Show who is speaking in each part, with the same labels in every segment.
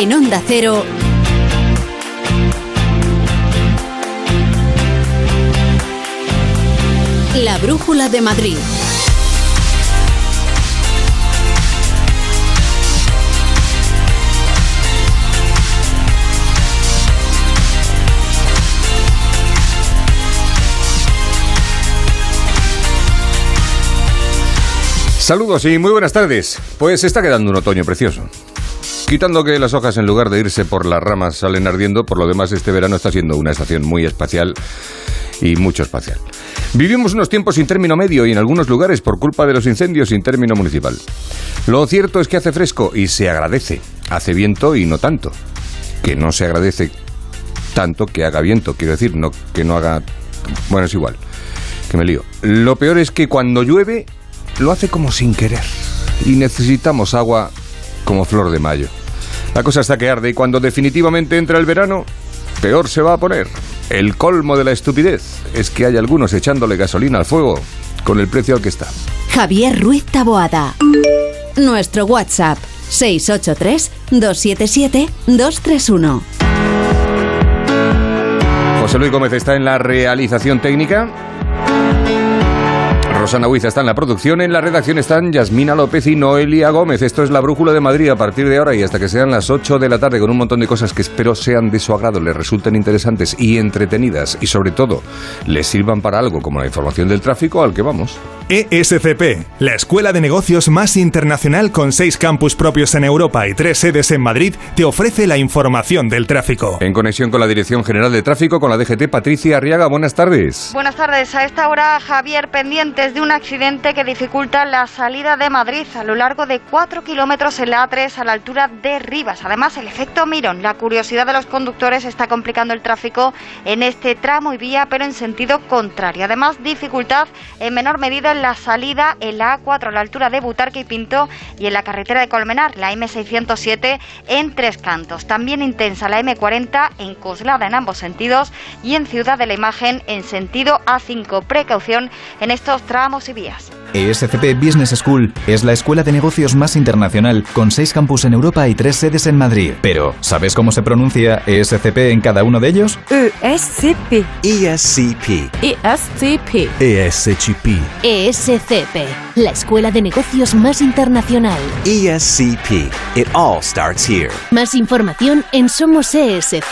Speaker 1: En Onda Cero. La Brújula de Madrid.
Speaker 2: Saludos y muy buenas tardes. Pues está quedando un otoño precioso. Quitando que las hojas en lugar de irse por las ramas salen ardiendo, por lo demás este verano está siendo una estación muy espacial y mucho espacial. Vivimos unos tiempos sin término medio y en algunos lugares por culpa de los incendios sin término municipal. Lo cierto es que hace fresco y se agradece. Hace viento y no tanto. Que no se agradece tanto que haga viento, quiero decir, no que no haga... Bueno, es igual. Que me lío. Lo peor es que cuando llueve lo hace como sin querer. Y necesitamos agua como flor de mayo. La cosa está que arde y cuando definitivamente entra el verano, peor se va a poner. El colmo de la estupidez es que hay algunos echándole gasolina al fuego con el precio al que está.
Speaker 1: Javier Ruiz Taboada. Nuestro WhatsApp 683-277-231.
Speaker 2: José Luis Gómez está en la realización técnica. Rosana Huiza está en la producción, en la redacción están Yasmina López y Noelia Gómez. Esto es la Brújula de Madrid a partir de ahora y hasta que sean las 8 de la tarde con un montón de cosas que espero sean de su agrado, les resulten interesantes y entretenidas y sobre todo les sirvan para algo como la información del tráfico al que vamos.
Speaker 3: ESCP, la escuela de negocios más internacional con seis campus propios en Europa y tres sedes en Madrid, te ofrece la información del tráfico.
Speaker 2: En conexión con la Dirección General de Tráfico, con la DGT, Patricia Arriaga, buenas tardes.
Speaker 4: Buenas tardes. A esta hora, Javier, pendientes de un accidente que dificulta la salida de Madrid a lo largo de 4 kilómetros en la A3 a la altura de Rivas. Además, el efecto Mirón, la curiosidad de los conductores está complicando el tráfico en este tramo y vía, pero en sentido contrario. Además, dificultad en menor medida en la salida en la A4 a la altura de Butarque y Pinto y en la carretera de Colmenar, la M607 en Tres Cantos. También intensa la M40 en Coslada en ambos sentidos y en Ciudad de la Imagen en sentido A5. Precaución en estos tramos y vías.
Speaker 5: ESCP Business School es la escuela de negocios más internacional con seis campus en Europa y tres sedes en Madrid. Pero, ¿sabes cómo se pronuncia ESCP en cada uno de ellos?
Speaker 6: ESCP.
Speaker 7: ESCP.
Speaker 6: ESCP.
Speaker 7: ESCP.
Speaker 1: ESCP, la escuela de negocios más internacional.
Speaker 7: ESCP. It all starts here.
Speaker 1: Más información en somosescp.com.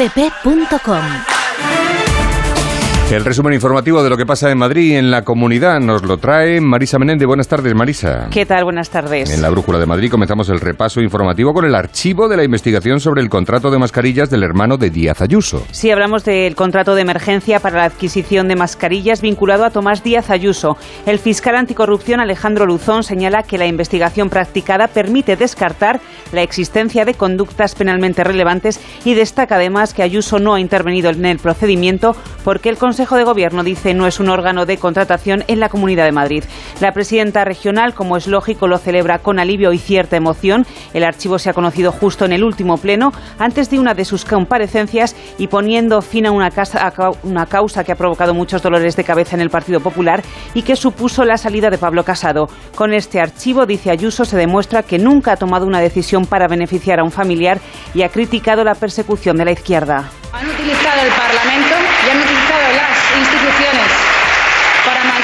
Speaker 2: El resumen informativo de lo que pasa en Madrid y en la comunidad nos lo trae Marisa Menéndez. Buenas tardes, Marisa.
Speaker 8: ¿Qué tal? Buenas tardes.
Speaker 2: En la Brújula de Madrid comenzamos el repaso informativo con el archivo de la investigación sobre el contrato de mascarillas del hermano de Díaz Ayuso.
Speaker 8: Sí, hablamos del contrato de emergencia para la adquisición de mascarillas vinculado a Tomás Díaz Ayuso. El fiscal anticorrupción Alejandro Luzón señala que la investigación practicada permite descartar la existencia de conductas penalmente relevantes y destaca además que Ayuso no ha intervenido en el procedimiento porque el Consejo de Gobierno dice no es un órgano de contratación en la Comunidad de Madrid. La presidenta regional, como es lógico, lo celebra con alivio y cierta emoción. El archivo se ha conocido justo en el último pleno, antes de una de sus comparecencias y poniendo fin a una, a una causa que ha provocado muchos dolores de cabeza en el Partido Popular y que supuso la salida de Pablo Casado. Con este archivo, dice Ayuso, se demuestra que nunca ha tomado una decisión para beneficiar a un familiar y ha criticado la persecución de la izquierda.
Speaker 9: Han utilizado el Parlamento y han utilizado las instituciones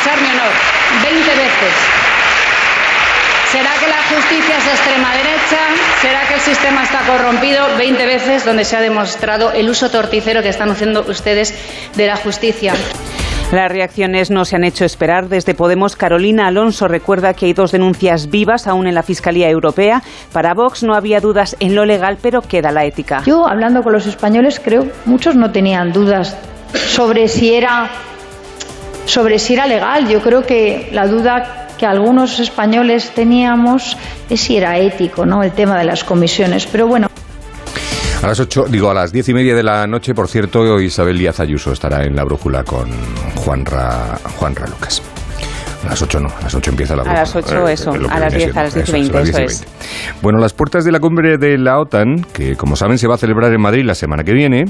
Speaker 9: manchar mi honor 20 veces. ¿Será que la justicia es extrema derecha? ¿Será que el sistema está corrompido 20 veces donde se ha demostrado el uso torticero que están haciendo ustedes de la justicia?
Speaker 8: Las reacciones no se han hecho esperar. Desde Podemos, Carolina Alonso recuerda que hay dos denuncias vivas aún en la Fiscalía Europea. Para Vox no había dudas en lo legal, pero queda la ética.
Speaker 10: Yo, hablando con los españoles, creo muchos no tenían dudas sobre si era sobre si era legal. Yo creo que la duda que algunos españoles teníamos es si era ético, ¿no? El tema de las comisiones. Pero bueno.
Speaker 2: A las 8, digo, a las diez y media de la noche, por cierto, Isabel Díaz Ayuso estará en la brújula con Juanra, Juanra Lucas. A las 8 no, a las 8 empieza la
Speaker 8: A las 8 eso, a las 10, a las 10 y 20, eso es.
Speaker 2: Bueno, las puertas de la cumbre de la OTAN, que como saben se va a celebrar en Madrid la semana que viene,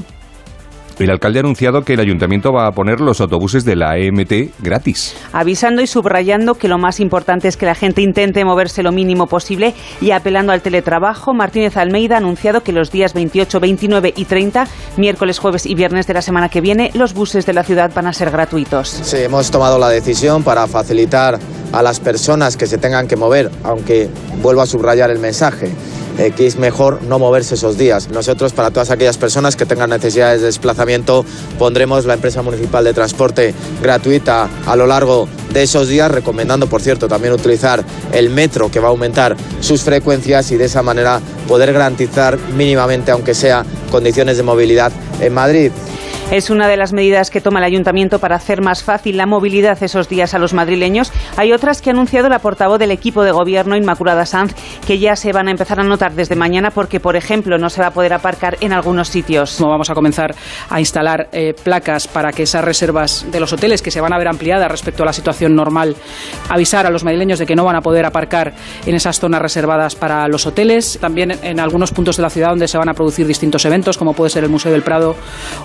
Speaker 2: El alcalde ha anunciado que el ayuntamiento va a poner los autobuses de la EMT gratis.
Speaker 8: Avisando y subrayando que lo más importante es que la gente intente moverse lo mínimo posible y apelando al teletrabajo, Martínez Almeida ha anunciado que los días 28, 29 y 30, miércoles, jueves y viernes de la semana que viene, los buses de la ciudad van a ser gratuitos.
Speaker 11: Sí, hemos tomado la decisión para facilitar a las personas que se tengan que mover, aunque vuelvo a subrayar el mensaje eh, que es mejor no moverse esos días. Nosotros, para todas aquellas personas que tengan necesidades de desplazamiento, pondremos la empresa municipal de transporte gratuita a lo largo de esos días, recomendando, por cierto, también utilizar el metro, que va a aumentar sus frecuencias y de esa manera poder garantizar mínimamente, aunque sea, condiciones de movilidad en Madrid.
Speaker 8: Es una de las medidas que toma el ayuntamiento para hacer más fácil la movilidad esos días a los madrileños. Hay otras que ha anunciado la portavoz del equipo de gobierno, Inmaculada Sanz, que ya se van a empezar a notar desde mañana porque, por ejemplo, no se va a poder aparcar en algunos sitios.
Speaker 12: Vamos a comenzar a instalar eh, placas para que esas reservas de los hoteles, que se van a ver ampliadas respecto a la situación normal, avisar a los madrileños de que no van a poder aparcar en esas zonas reservadas para los hoteles. También en algunos puntos de la ciudad donde se van a producir distintos eventos, como puede ser el Museo del Prado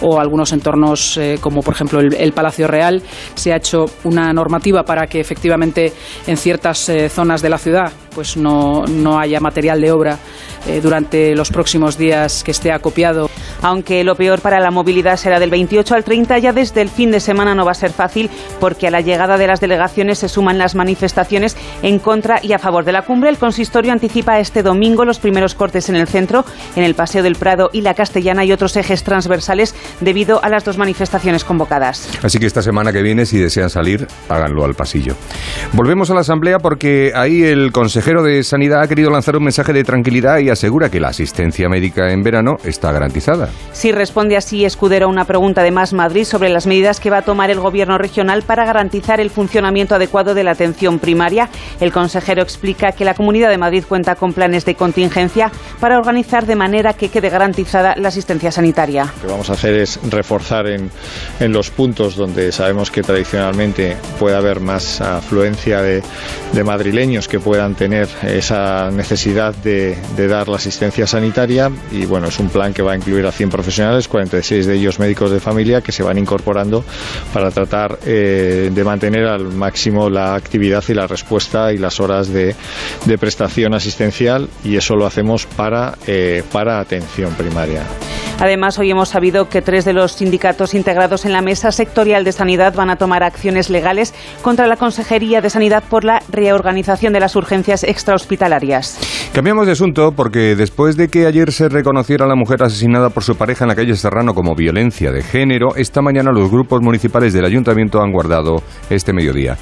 Speaker 12: o algunos entornos eh, como por ejemplo el, Palacio Real. Se ha hecho una normativa para que efectivamente en ciertas eh, zonas de la ciudad pues no, no haya material de obra eh, durante los próximos días que esté acopiado.
Speaker 8: Aunque lo peor para la movilidad será del 28 al 30, ya desde el fin de semana no va a ser fácil porque a la llegada de las delegaciones se suman las manifestaciones en contra y a favor de la cumbre. El consistorio anticipa este domingo los primeros cortes en el centro, en el Paseo del Prado y la Castellana y otros ejes transversales debido a las dos manifestaciones convocadas.
Speaker 2: Así que esta semana que viene, si desean salir, háganlo al pasillo. Volvemos a la Asamblea porque ahí el consejero de Sanidad ha querido lanzar un mensaje de tranquilidad y asegura que la asistencia médica en verano está garantizada.
Speaker 8: Si responde así Escudero a una pregunta de Más Madrid sobre las medidas que va a tomar el Gobierno regional para garantizar el funcionamiento adecuado de la atención primaria, el consejero explica que la Comunidad de Madrid cuenta con planes de contingencia para organizar de manera que quede garantizada la asistencia sanitaria.
Speaker 13: Lo que vamos a hacer es reforzar en, en los puntos donde sabemos que tradicionalmente puede haber más afluencia de, de madrileños que puedan tener esa necesidad de, de dar la asistencia sanitaria y bueno, es un plan que va a incluir a 100 profesionales, 46 de ellos médicos de familia que se van incorporando para tratar eh, de mantener al máximo la actividad y la respuesta y las horas de, de prestación asistencial y eso lo hacemos para, eh, para atención primaria.
Speaker 8: Además, hoy hemos sabido que tres de los sindicatos integrados en la Mesa Sectorial de Sanidad van a tomar acciones legales contra la Consejería de Sanidad por la reorganización de las urgencias extrahospitalarias.
Speaker 2: Cambiamos de asunto porque después de que ayer se reconociera a la mujer asesinada por su pareja en la calle Serrano como violencia de género, esta mañana los grupos municipales del ayuntamiento han guardado este mediodía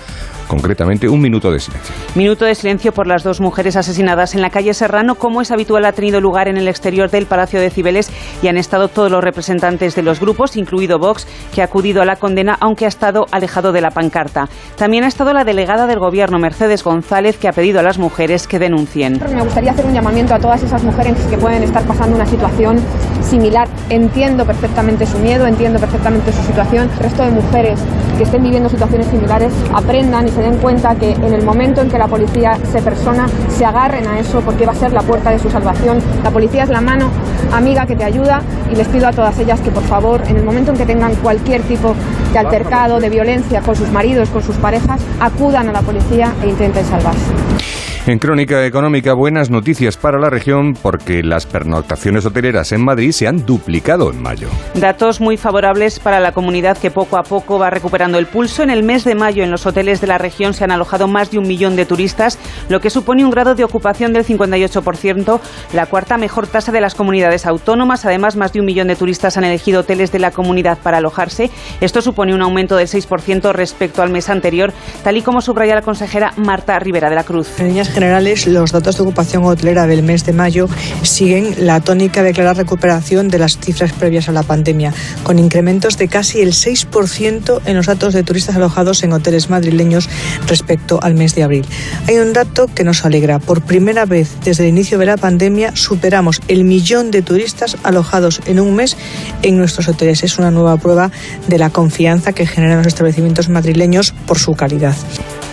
Speaker 2: concretamente un minuto de silencio.
Speaker 8: Minuto de silencio por las dos mujeres asesinadas en la calle Serrano, como es habitual, ha tenido lugar en el exterior del Palacio de Cibeles y han estado todos los representantes de los grupos, incluido Vox, que ha acudido a la condena, aunque ha estado alejado de la pancarta. También ha estado la delegada del Gobierno, Mercedes González, que ha pedido a las mujeres que denuncien.
Speaker 14: Me gustaría hacer un llamamiento a todas esas mujeres que pueden estar pasando una situación similar. Entiendo perfectamente su miedo, entiendo perfectamente su situación. El resto de mujeres que estén viviendo situaciones similares aprendan y se den cuenta que en el momento en que la policía se persona, se agarren a eso porque va a ser la puerta de su salvación. La policía es la mano amiga que te ayuda y les pido a todas ellas que por favor, en el momento en que tengan cualquier tipo de altercado, de violencia con sus maridos, con sus parejas, acudan a la policía e intenten salvarse.
Speaker 2: En Crónica Económica, buenas noticias para la región porque las pernoctaciones hoteleras en Madrid se han duplicado en mayo.
Speaker 8: Datos muy favorables para la comunidad que poco a poco va recuperando el pulso. En el mes de mayo en los hoteles de la región se han alojado más de un millón de turistas, lo que supone un grado de ocupación del 58%, la cuarta mejor tasa de las comunidades autónomas. Además, más de un millón de turistas han elegido hoteles de la comunidad para alojarse. Esto supone un aumento del 6% respecto al mes anterior, tal y como subraya la consejera Marta Rivera de la Cruz
Speaker 15: generales, los datos de ocupación hotelera del mes de mayo siguen la tónica de clara recuperación de las cifras previas a la pandemia, con incrementos de casi el 6% en los datos de turistas alojados en hoteles madrileños respecto al mes de abril. Hay un dato que nos alegra. Por primera vez desde el inicio de la pandemia superamos el millón de turistas alojados en un mes en nuestros hoteles. Es una nueva prueba de la confianza que generan los establecimientos madrileños por su calidad.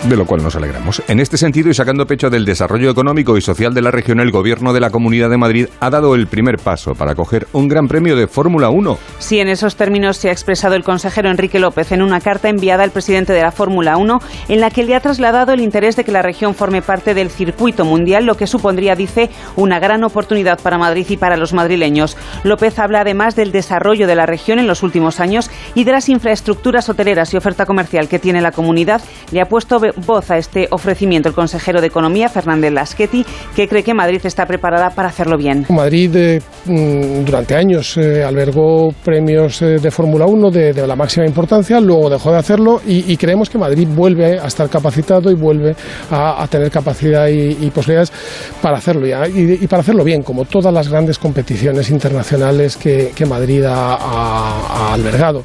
Speaker 2: de lo cual nos alegramos. En este sentido, y sacando pecho del desarrollo económico y social de la región, el Gobierno de la Comunidad de Madrid ha dado el primer paso para coger un gran premio de Fórmula 1.
Speaker 8: Sí, en esos términos se ha expresado el consejero Enrique López en una carta enviada al presidente de la Fórmula 1, en la que le ha trasladado el interés de que la región forme parte del circuito mundial, lo que supondría, dice, una gran oportunidad para Madrid y para los madrileños. López habla además del desarrollo de la región en los últimos años y de las infraestructuras hoteleras y oferta comercial que tiene la comunidad. Le ha puesto voz a este ofrecimiento el consejero de Economía, Fernández Lasqueti, que cree que Madrid está preparada para hacerlo bien.
Speaker 16: Madrid eh, mm, durante años eh, albergó premios eh, de Fórmula 1 de, la máxima importancia, luego dejó de hacerlo y, creemos que Madrid vuelve a estar capacitado y vuelve a, tener capacidad y, posibilidades para hacerlo y, para hacerlo bien, como todas las grandes competiciones internacionales que, Madrid ha albergado.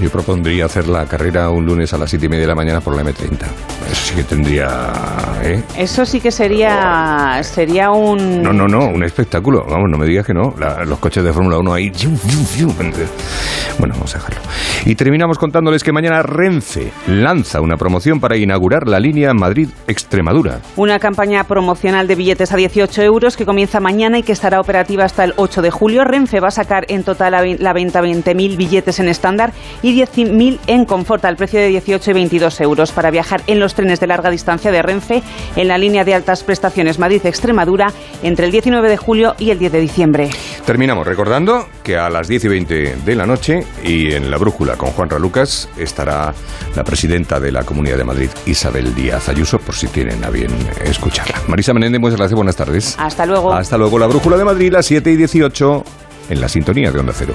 Speaker 2: Yo propondría hacer la carrera un lunes a las siete y media de la mañana por la M30. Eso sí que tendría. ¿eh?
Speaker 8: Eso sí que sería sería un.
Speaker 2: No, no, no, un espectáculo. Vamos, no me digas que no. La, los coches de Fórmula 1 ahí. Bueno, vamos a dejarlo. Y terminamos contándoles que mañana Renfe lanza una promoción para inaugurar la línea Madrid-Extremadura.
Speaker 8: Una campaña promocional de billetes a 18 euros que comienza mañana y que estará operativa hasta el 8 de julio. Renfe va a sacar en total la venta 20.000 billetes en estándar y 10.000 en confort al precio de 18 y 22 euros para viajar en los trenes de larga distancia de Renfe en la línea de altas prestaciones Madrid-Extremadura entre el 19 de julio y el 10 de diciembre.
Speaker 2: Terminamos recordando que a las 10 y 20 de la noche y en la brújula con Juan Ralucas estará la presidenta de la Comunidad de Madrid, Isabel Díaz Ayuso, por si tienen a bien escucharla. Marisa Menéndez, muchas gracias, buenas tardes.
Speaker 8: Hasta luego.
Speaker 2: Hasta luego, la brújula de Madrid, las 7 y 18 en la sintonía de Onda Cero.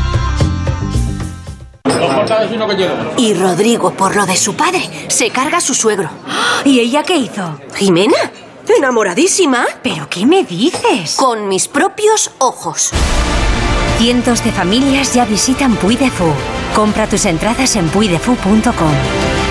Speaker 17: Y Rodrigo, por lo de su padre, se carga a su suegro.
Speaker 18: ¿Y ella qué hizo?
Speaker 17: ¿Jimena? ¿Enamoradísima?
Speaker 18: ¿Pero qué me dices?
Speaker 17: Con mis propios ojos.
Speaker 18: Cientos de familias ya visitan Puy de Fou. Compra tus entradas en puidefu.com.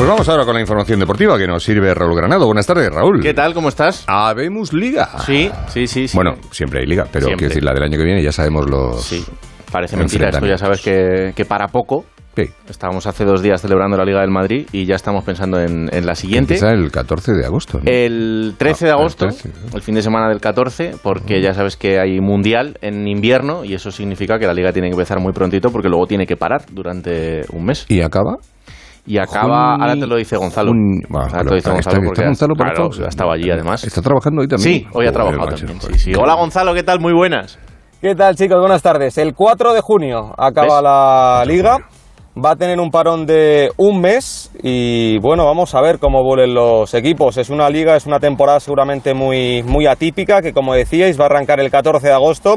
Speaker 2: Pues vamos ahora con la información deportiva que nos sirve Raúl Granado. Buenas tardes, Raúl.
Speaker 19: ¿Qué tal? ¿Cómo estás?
Speaker 2: Habemos liga.
Speaker 19: Sí, sí, sí. sí.
Speaker 2: Bueno, siempre hay liga, pero
Speaker 19: Siempre.
Speaker 2: quiero decir, la del año que viene ya sabemos los.
Speaker 19: Sí, parece mentira. Esto ya sabes que, que para poco.
Speaker 2: Sí.
Speaker 19: Estábamos hace dos días celebrando la Liga del Madrid y ya estamos pensando en, en la siguiente.
Speaker 2: Empieza el 14 de agosto. ¿no?
Speaker 19: El 13 de
Speaker 2: Ah, el
Speaker 19: agosto,
Speaker 2: 13, ¿no?
Speaker 19: el fin de semana del 14, porque ya sabes que hay mundial en invierno y eso significa que la liga tiene que empezar muy prontito porque luego tiene que parar durante un mes.
Speaker 2: ¿Y acaba?
Speaker 19: Y acaba,
Speaker 2: Juni-
Speaker 19: ahora te lo dice Gonzalo.
Speaker 2: Bueno,
Speaker 19: ahora
Speaker 2: pero
Speaker 19: te lo dice
Speaker 2: está-
Speaker 19: Gonzalo
Speaker 2: está
Speaker 19: porque
Speaker 2: Gonzalo por
Speaker 19: claro, estaba allí además.
Speaker 2: ¿Está trabajando hoy también?
Speaker 19: Sí, hoy ha trabajado también. Sí, sí. Hola Gonzalo, ¿qué tal? Muy buenas.
Speaker 20: ¿Qué tal chicos? Buenas tardes. El 4 de junio acaba
Speaker 19: ¿Ves?
Speaker 20: la liga.
Speaker 21: va a tener un parón de un mes y bueno, vamos a ver cómo vuelven los equipos. Es una liga, es una temporada seguramente muy, muy atípica que como decíais va a arrancar el 14 de agosto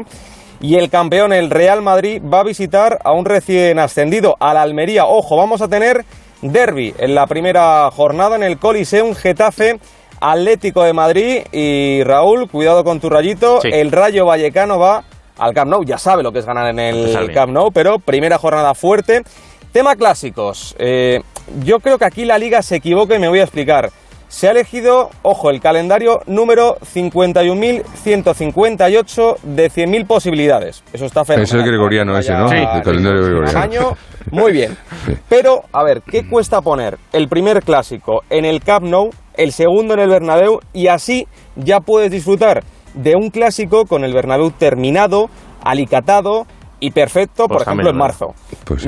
Speaker 21: y el campeón, el Real Madrid, va a visitar a un recién ascendido, al Almería. Ojo, vamos a tener derby en la primera jornada en el Coliseum Getafe. Atlético de Madrid y Raúl, cuidado con tu rayito, el Rayo Vallecano va al Camp Nou, ya sabe lo que es ganar en el Camp Nou, pero primera jornada fuerte. Tema clásicos. Eh, yo creo que aquí la liga se equivoca y me voy a explicar. Se ha elegido, ojo, el calendario número 51.158 de 100.000 posibilidades. Eso está fenomenal.
Speaker 2: Es el gregoriano ese, ¿no?
Speaker 21: Sí.
Speaker 2: El calendario gregoriano.
Speaker 21: Año, muy bien. Pero, a ver, ¿qué cuesta poner el primer clásico en el Camp Nou, el segundo en el Bernabéu y así ya puedes disfrutar de un clásico con el Bernabéu terminado, alicatado y perfecto, por
Speaker 19: Pues
Speaker 21: ejemplo, en marzo?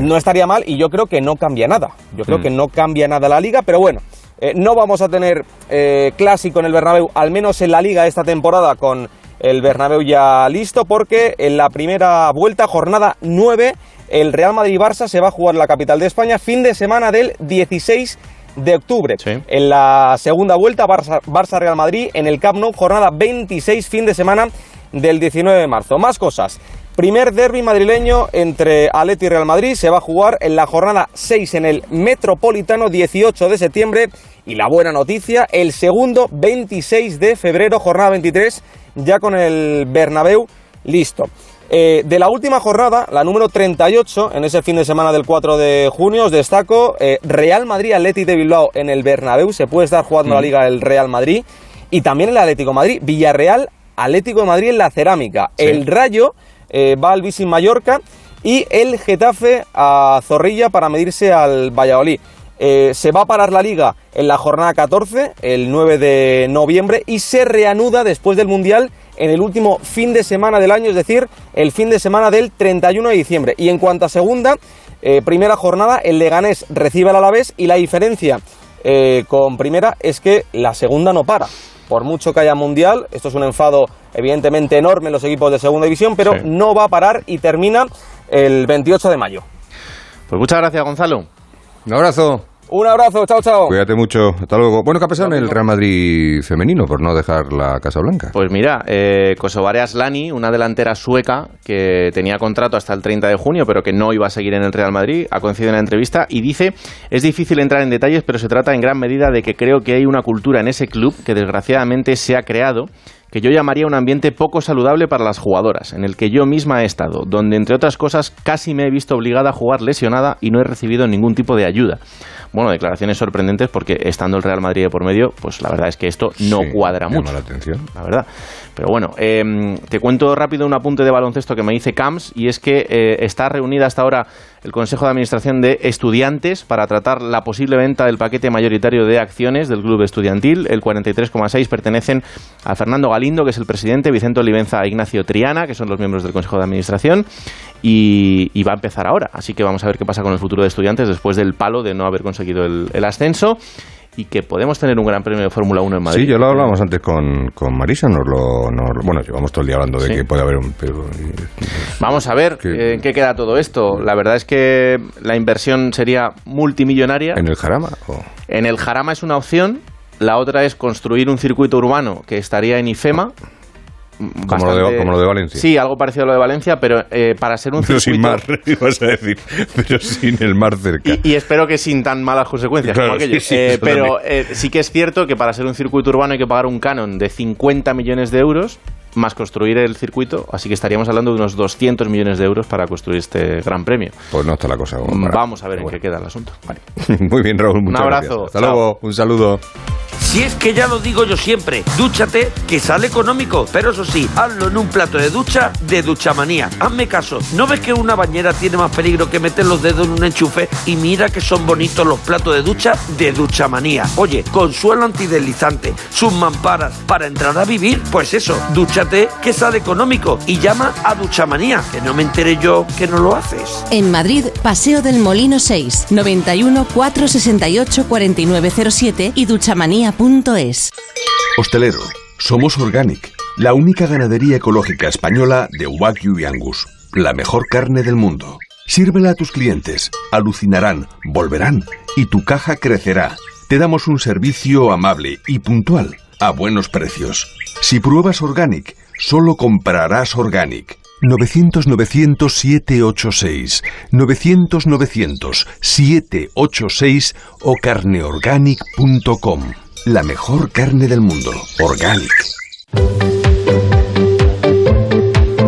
Speaker 21: No estaría mal y yo creo que no cambia nada. Yo creo
Speaker 19: Mm.
Speaker 21: que no cambia nada la liga, pero bueno, eh, no vamos a tener eh, clásico en el Bernabéu, al menos en la liga esta temporada con el Bernabéu ya listo, porque en la primera vuelta, jornada 9, el Real Madrid-Barça se va a jugar en la capital de España, fin de semana del 16 de octubre. En la segunda vuelta, Barça- Barça-Real Madrid, en el Camp Nou, jornada 26, fin de semana del 19 de marzo. Más cosas. Primer derby madrileño entre Atleti y Real Madrid se va a jugar en la jornada 6 en el Metropolitano 18 de septiembre y la buena noticia, el segundo 26 de febrero, jornada 23, ya con el Bernabéu listo. Eh, de la última jornada, la número 38, en ese fin de semana del 4 de junio, os destaco eh, Real Madrid Atleti de Bilbao en el Bernabéu, se puede estar jugando la liga el Real Madrid. Y también el Atlético de Madrid, Villarreal Atlético de Madrid en la cerámica. El Rayo eh, va al Vicin Mallorca. Y el Getafe a Zorrilla para medirse al Valladolid. Eh, se va a parar la liga en la jornada 14, el 9 de noviembre, y se reanuda después del Mundial en el último fin de semana del año, es decir, el fin de semana del 31 de diciembre. Y en cuanto a segunda, eh, primera jornada, el Leganés recibe al Alavés y la diferencia eh, con primera es que la segunda no para. Por mucho que haya mundial, esto es un enfado evidentemente enorme en los equipos de segunda división, pero
Speaker 19: Sí.
Speaker 21: no va a parar y termina el 28 de mayo.
Speaker 19: Pues muchas gracias, Gonzalo.
Speaker 2: Un abrazo.
Speaker 21: Un abrazo, chao, chao.
Speaker 2: Cuídate mucho. Hasta luego. Bueno, ¿qué ha pasado en el Real Madrid femenino por no dejar la Casa Blanca?
Speaker 19: Pues mira, eh, Kosovare Aslani, una delantera sueca que tenía contrato hasta el 30 de junio, pero que no iba a seguir en el Real Madrid, ha concedido una entrevista y dice, es difícil entrar en detalles, pero se trata en gran medida de que creo que hay una cultura en ese club que desgraciadamente se ha creado que yo llamaría un ambiente poco saludable para las jugadoras, en el que yo misma he estado, donde entre otras cosas casi me he visto obligada a jugar lesionada y no he recibido ningún tipo de ayuda. Bueno, declaraciones sorprendentes porque estando el Real Madrid de por medio, pues la verdad es que esto no
Speaker 2: Sí,
Speaker 19: cuadra
Speaker 2: llama
Speaker 19: mucho.
Speaker 2: la atención.
Speaker 19: La verdad. Pero bueno, eh, te cuento rápido un apunte de baloncesto que me dice Camps y es que eh, está reunida hasta ahora el Consejo de Administración de Estudiantes para tratar la posible venta del paquete mayoritario de acciones del club estudiantil. El 43,6 pertenecen a Fernando Galindo, que es el presidente, Vicente Olivenza e Ignacio Triana, que son los miembros del Consejo de Administración, y, va a empezar ahora. Así que vamos a ver qué pasa con el futuro de Estudiantes después del palo de no haber conseguido el ascenso y que podemos tener un gran premio de Fórmula 1 en Madrid.
Speaker 2: Sí, yo lo hablábamos antes con, con Marisa, nos lo, nos- bueno, llevamos todo el día hablando de
Speaker 19: Sí.
Speaker 2: que puede haber un... Pero,
Speaker 19: Vamos a ver eh, en qué queda todo esto. La verdad es que la inversión sería multimillonaria.
Speaker 2: ¿En el Jarama? o-
Speaker 19: En el Jarama es una opción. La otra es construir un circuito urbano que estaría en IFEMA.
Speaker 2: Como lo de- como lo de Valencia.
Speaker 19: Sí, algo parecido a lo de Valencia, pero eh, para ser un
Speaker 2: Pero sin
Speaker 19: circuito...
Speaker 2: mar, ibas a decir, pero sin el mar cerca.
Speaker 19: Y, y espero que sin tan malas consecuencias
Speaker 2: Claro,
Speaker 19: como aquello.
Speaker 2: sí, sí,
Speaker 19: Eh, pero eh, sí que es cierto que para ser un circuito urbano hay que pagar un canon de 50 millones de euros más construir el circuito, así que estaríamos hablando de unos 200 millones de euros para construir este gran premio.
Speaker 2: Pues no está la cosa. como para-
Speaker 19: Vamos a ver en qué queda el asunto. Vale.
Speaker 2: Muy bien, Raúl. Muchas
Speaker 19: abrazo,
Speaker 2: gracias. Hasta
Speaker 19: chao.
Speaker 2: luego. Un saludo.
Speaker 22: Si es que ya lo digo yo siempre, dúchate que sale económico, pero eso sí, hazlo en un plato de ducha de Duchamanía. Hazme caso, ¿no ves que una bañera tiene más peligro que meter los dedos en un enchufe? Y mira que son bonitos los platos de ducha de Duchamanía. Oye, con suelo antideslizante, sus mamparas para entrar a vivir, pues eso, que sale económico y llama a Duchamanía, que no me enteré yo que no lo haces.
Speaker 1: En Madrid, Paseo del Molino 6, 91 468 4907 y duchamanía.es.
Speaker 23: Hostelero, somos Organic, la única ganadería ecológica española de Wagyu y Angus, la mejor carne del mundo. Sírvela a tus clientes, alucinarán, volverán y tu caja crecerá. Te damos un servicio amable y puntual, a buenos precios. Si pruebas Organic, solo comprarás Organic. 900-900-786, 900-900-786 o carneorganic.com. La mejor carne del mundo, Organic.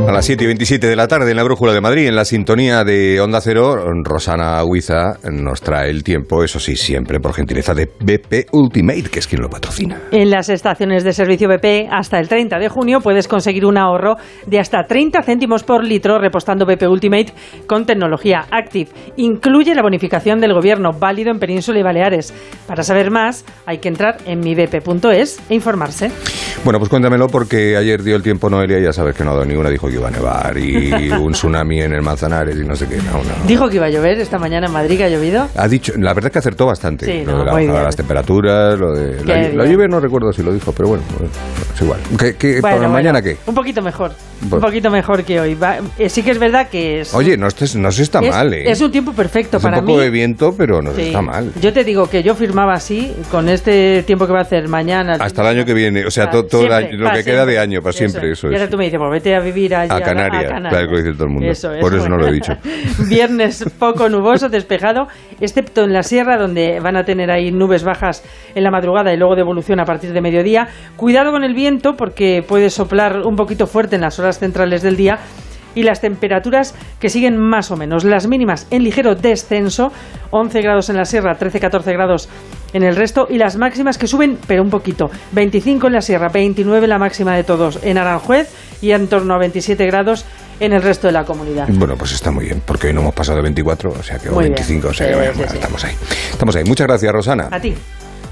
Speaker 2: A las 7 y 27 de la tarde en la Brújula de Madrid, en la sintonía de Onda Cero, Rosana Huiza nos trae el tiempo, eso sí, siempre por gentileza de BP Ultimate, que es quien lo patrocina.
Speaker 24: En las estaciones de servicio BP, hasta el 30 de junio puedes conseguir un ahorro de hasta 30 céntimos por litro repostando BP Ultimate con tecnología Active. Incluye la bonificación del gobierno, válido en Península y Baleares. Para saber más, hay que entrar en mibp.es e informarse.
Speaker 2: Bueno, pues cuéntamelo porque ayer dio el tiempo Noelia, ya sabes que no ha dado ni una, dijo que iba a nevar y un tsunami en el Manzanares y no sé qué. No, no.
Speaker 24: Dijo que iba a llover esta mañana en Madrid, que ha llovido.
Speaker 2: Ha dicho, la verdad es que acertó bastante.
Speaker 24: Sí,
Speaker 2: lo
Speaker 24: no,
Speaker 2: de la bajada de las temperaturas, lo de la, lluvia no recuerdo si lo dijo, pero bueno, es igual. ¿Qué, qué-
Speaker 24: Bueno,
Speaker 2: para
Speaker 24: bueno,
Speaker 2: mañana qué?
Speaker 24: Un poquito mejor. Un poquito mejor que hoy. Va- eh, sí que es verdad que es.
Speaker 2: Oye, no, estés- no se está
Speaker 24: es,
Speaker 2: mal, ¿eh?
Speaker 24: es un tiempo perfecto
Speaker 2: Es
Speaker 24: para
Speaker 2: un poco
Speaker 24: mí.
Speaker 2: de viento, pero no
Speaker 24: Sí.
Speaker 2: está mal.
Speaker 24: Yo te digo que yo firmaba así, con este tiempo que va a hacer mañana.
Speaker 2: Hasta el año que viene, o sea,
Speaker 24: Ah,
Speaker 2: to- todo,
Speaker 24: siempre,
Speaker 2: lo que queda de año, para siempre, eso
Speaker 24: Y
Speaker 2: es.
Speaker 24: ahora tú me dices, pues vete a vivir
Speaker 2: A Canarias, claro que lo dice todo el mundo.
Speaker 24: Eso es.
Speaker 2: Por eso no lo he dicho.
Speaker 24: Viernes poco nuboso, despejado, excepto en la sierra, donde van a tener ahí nubes bajas en la madrugada y luego de evolución a partir de mediodía. Cuidado con el viento, porque puede soplar un poquito fuerte en las horas centrales del día. Y las temperaturas que siguen más o menos. Las mínimas en ligero descenso, 11 grados en la sierra, 13-14 grados en el resto. Y las máximas que suben, pero un poquito. 25 en la sierra, 29 la máxima de todos en Aranjuez y en torno a 27 grados en el resto de la comunidad.
Speaker 2: Bueno, pues está muy bien, porque hoy no hemos pasado de 24, o sea que o
Speaker 24: Muy bien.
Speaker 2: 25, o sea que
Speaker 24: Sí,
Speaker 2: bueno,
Speaker 24: sí,
Speaker 2: bueno,
Speaker 24: sí.
Speaker 2: estamos ahí. Estamos ahí. Muchas gracias, Rosana.
Speaker 24: A ti.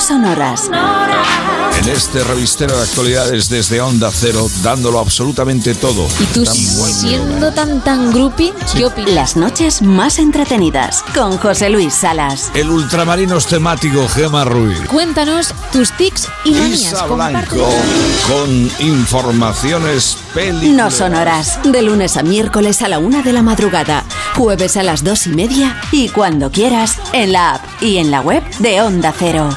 Speaker 1: son horas.
Speaker 25: En este revistero de actualidades desde Onda Cero, dándolo absolutamente todo.
Speaker 1: ¿Y tú
Speaker 25: Tan
Speaker 1: siendo tan tan groupie, qué opinas? Las noches más entretenidas con José Luis Salas.
Speaker 25: El ultramarinos temático Gema Ruiz.
Speaker 1: Cuéntanos tus tics y manías.
Speaker 25: Isa Blanco con informaciones peli.
Speaker 1: No son horas. De lunes a miércoles a la una de la madrugada. Jueves a las dos y media. Y cuando quieras, en la app y en la web de Onda Cero.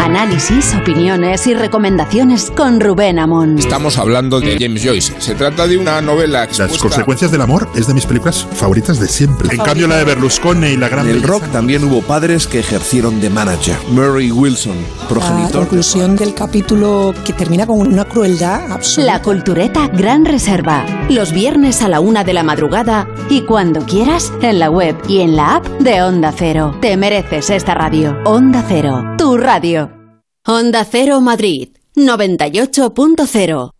Speaker 1: Análisis, opiniones y recomendaciones con Rubén Amón.
Speaker 25: Estamos hablando de James Joyce. Se trata de una novela
Speaker 26: Las consecuencias del amor es de mis películas favoritas de siempre. En cambio, la de Berlusconi y la gran
Speaker 27: En el rock también hubo padres que ejercieron de manager. Murray Wilson,
Speaker 28: La
Speaker 27: progenitor.
Speaker 28: conclusión del capítulo que termina con una crueldad absoluta.
Speaker 1: La Cultureta Gran Reserva. Los viernes a la una de la madrugada y cuando quieras en la web y en la app de Onda Cero. Te mereces esta radio. Onda Cero, radio. Onda Cero Madrid, 98.0.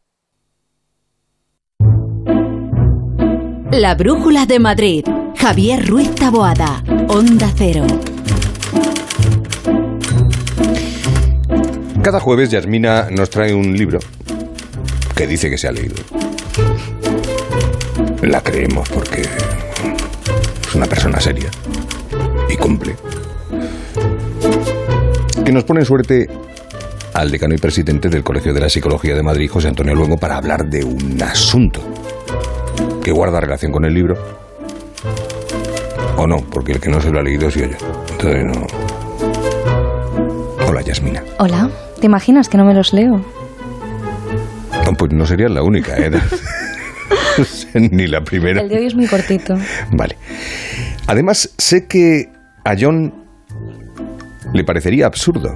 Speaker 1: La Brújula de Madrid. Javier Ruiz Taboada. Onda Cero.
Speaker 2: Cada jueves Yasmina nos trae un libro que dice que se ha leído. La creemos porque es una persona seria y cumple. Que nos pone en suerte al decano y presidente del Colegio de la Psicología de Madrid, José Antonio Luengo, para hablar de un asunto que guarda relación con el libro. O no, porque el que no se lo ha leído soy yo. Entonces no. Hola, Yasmina.
Speaker 29: Hola, ¿te imaginas que no me los leo?
Speaker 2: No, pues no sería la única, ¿eh? Ni la primera.
Speaker 29: El de hoy es muy cortito.
Speaker 2: Vale. Además, sé que a John le parecería absurdo,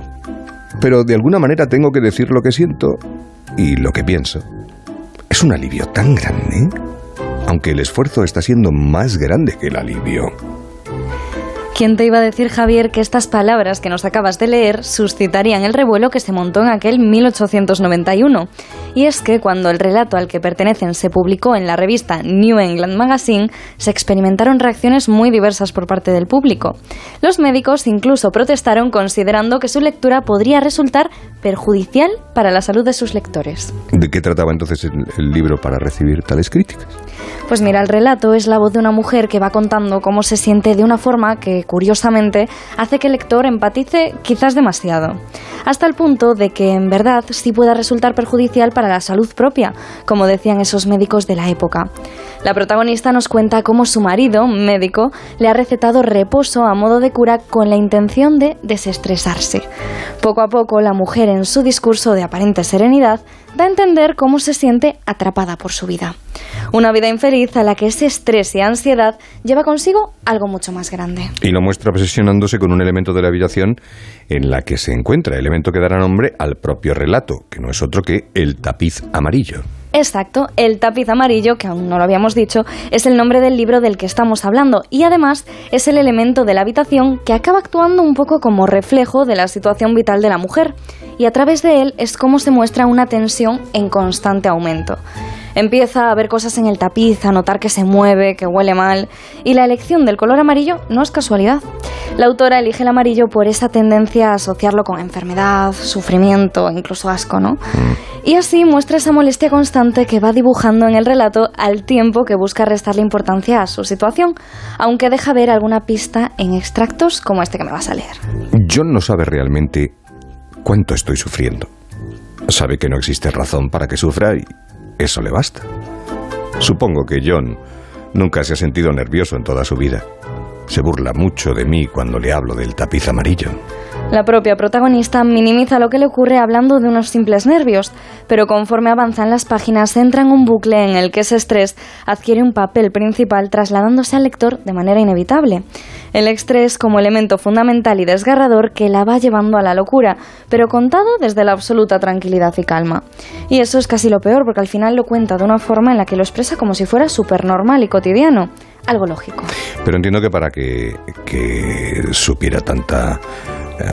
Speaker 2: pero de alguna manera tengo que decir lo que siento y lo que pienso. Es un alivio tan grande, aunque el esfuerzo está siendo más grande que el alivio.
Speaker 29: ¿Quién te iba a decir, Javier, que estas palabras que nos acabas de leer suscitarían el revuelo que se montó en aquel 1891? Y es que cuando el relato al que pertenecen se publicó en la revista New England Magazine, se experimentaron reacciones muy diversas por parte del público. Los médicos incluso protestaron considerando que su lectura podría resultar perjudicial para la salud de sus lectores.
Speaker 2: ¿De qué trataba entonces el, libro para recibir tales críticas?
Speaker 29: Pues mira, el relato es la voz de una mujer que va contando cómo se siente de una forma que, curiosamente, hace que el lector empatice quizás demasiado, hasta el punto de que en verdad sí pueda resultar perjudicial para la salud propia, como decían esos médicos de la época. La protagonista nos cuenta cómo su marido, médico, le ha recetado reposo a modo de cura con la intención de desestresarse. Poco a poco, la mujer, en su discurso de aparente serenidad, da a entender cómo se siente atrapada por su vida. Una vida infeliz a la que ese estrés y ansiedad lleva consigo algo mucho más grande.
Speaker 2: Y lo muestra obsesionándose con un elemento de la habitación en la que se encuentra, elemento que dará nombre al propio relato, que no es otro que el tapiz amarillo.
Speaker 29: Exacto, el tapiz amarillo, que aún no lo habíamos dicho, es el nombre del libro del que estamos hablando y además es el elemento de la habitación que acaba actuando un poco como reflejo de la situación vital de la mujer y a través de él es como se muestra una tensión en constante aumento. Empieza a ver cosas en el tapiz, a notar que se mueve, que huele mal, y la elección del color amarillo no es casualidad. La autora elige el amarillo por esa tendencia a asociarlo con enfermedad, sufrimiento, incluso asco, ¿no? Y así muestra esa molestia constante que va dibujando en el relato al tiempo que busca restarle importancia a su situación, aunque deja ver alguna pista en extractos como este que me vas a leer.
Speaker 2: John no sabe realmente cuánto estoy sufriendo. Sabe que no existe razón para que sufra y eso le basta. Supongo que John nunca se ha sentido nervioso en toda su vida. Se burla mucho de mí cuando le hablo del tapiz amarillo.
Speaker 29: La propia protagonista minimiza lo que le ocurre hablando de unos simples nervios, pero conforme avanzan las páginas entra en un bucle en el que ese estrés adquiere un papel principal trasladándose al lector de manera inevitable. El estrés como elemento fundamental y desgarrador que la va llevando a la locura, pero contado desde la absoluta tranquilidad y calma. Y eso es casi lo peor porque al final lo cuenta de una forma en la que lo expresa como si fuera súper normal y cotidiano. Algo lógico.
Speaker 2: Pero entiendo que para que, que supiera tanta eh,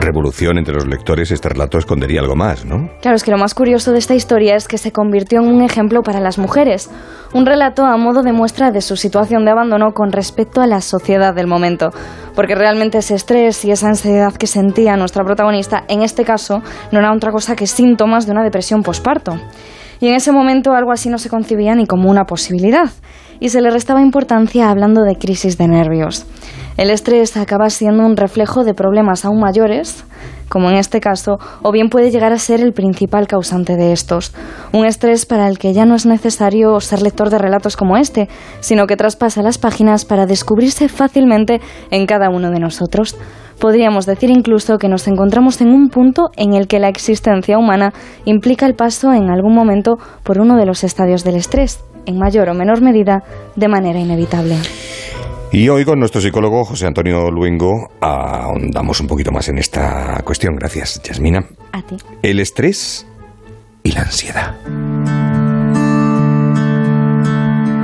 Speaker 2: revolución entre los lectores, este relato escondería algo más, ¿no?
Speaker 29: Claro, es que lo más curioso de esta historia es que se convirtió en un ejemplo para las mujeres, un relato a modo de muestra de su situación de abandono con respecto a la sociedad del momento, porque realmente ese estrés y esa ansiedad que sentía nuestra protagonista, en este caso, no era otra cosa que síntomas de una depresión posparto. Y en ese momento algo así no se concibía ni como una posibilidad, y se le restaba importancia hablando de crisis de nervios. El estrés acaba siendo un reflejo de problemas aún mayores, como en este caso, o bien puede llegar a ser el principal causante de estos. Un estrés para el que ya no es necesario ser lector de relatos como este, sino que traspasa las páginas para descubrirse fácilmente en cada uno de nosotros. Podríamos decir incluso que nos encontramos en un punto en el que la existencia humana implica el paso en algún momento por uno de los estadios del estrés, en mayor o menor medida, de manera inevitable.
Speaker 2: Y hoy con nuestro psicólogo José Antonio Luengo ahondamos un poquito más en esta cuestión. Gracias, Yasmina.
Speaker 29: A ti.
Speaker 2: El estrés y la ansiedad.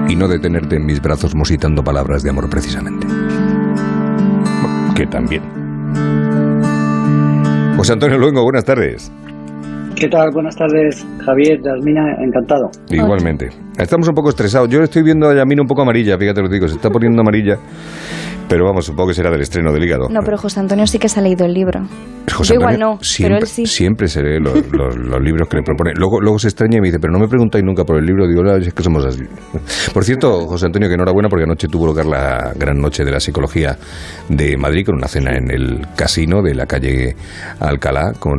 Speaker 2: Y no detenerte en mis brazos musitando palabras de amor precisamente. Que también. José Antonio Luengo, buenas tardes.
Speaker 30: ¿Qué tal? Buenas tardes, Javier, Yasmina, encantado.
Speaker 2: Igualmente. Estamos un poco estresados. Yo estoy viendo a Yasmina un poco amarilla, fíjate lo que digo, se está poniendo amarilla. Pero vamos, supongo que será del estreno del hígado.
Speaker 29: No, pero José Antonio sí que se ha leído el libro.
Speaker 2: José
Speaker 29: Yo igual no,
Speaker 2: siempre,
Speaker 29: pero él sí.
Speaker 2: Siempre se lee los, los- los libros que le propone. Luego, luego se extraña y me dice, pero no me preguntáis nunca por el libro. Digo, "Ah, es que somos así. Por cierto, José Antonio, que enhorabuena porque anoche tuvo lugar la gran noche de la psicología de Madrid con una cena en el casino de la calle Alcalá con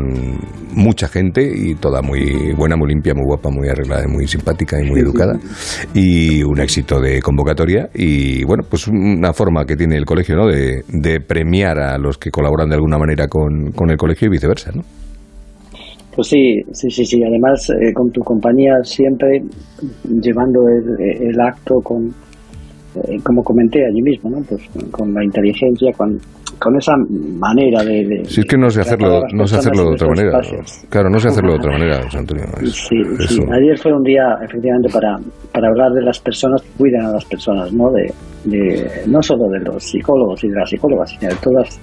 Speaker 2: mucha gente y toda muy buena, muy limpia, muy guapa, muy arreglada, y muy simpática y muy educada. Y un éxito de convocatoria y bueno, pues una forma que tiene el colegio, ¿no? De, premiar a los que colaboran de alguna manera con, con el colegio y viceversa, ¿no?
Speaker 30: Pues sí, sí, sí, sí. Además, eh, con tu compañía siempre llevando el, acto con, eh, como comenté allí mismo, ¿no? Pues con la inteligencia, con, con esa manera de... de-
Speaker 2: Si es que no sé hacerlo, no sé hacerlo de otra manera.
Speaker 30: espacios.
Speaker 2: Claro, no sé hacerlo de otra manera, José Antonio. Es-
Speaker 30: Sí,
Speaker 2: es
Speaker 30: sí.
Speaker 2: un-
Speaker 30: Ayer fue un día, efectivamente, para, para hablar de las personas que cuidan a las personas, ¿no? De, de, no solo de los psicólogos y de las psicólogas, sino de todas,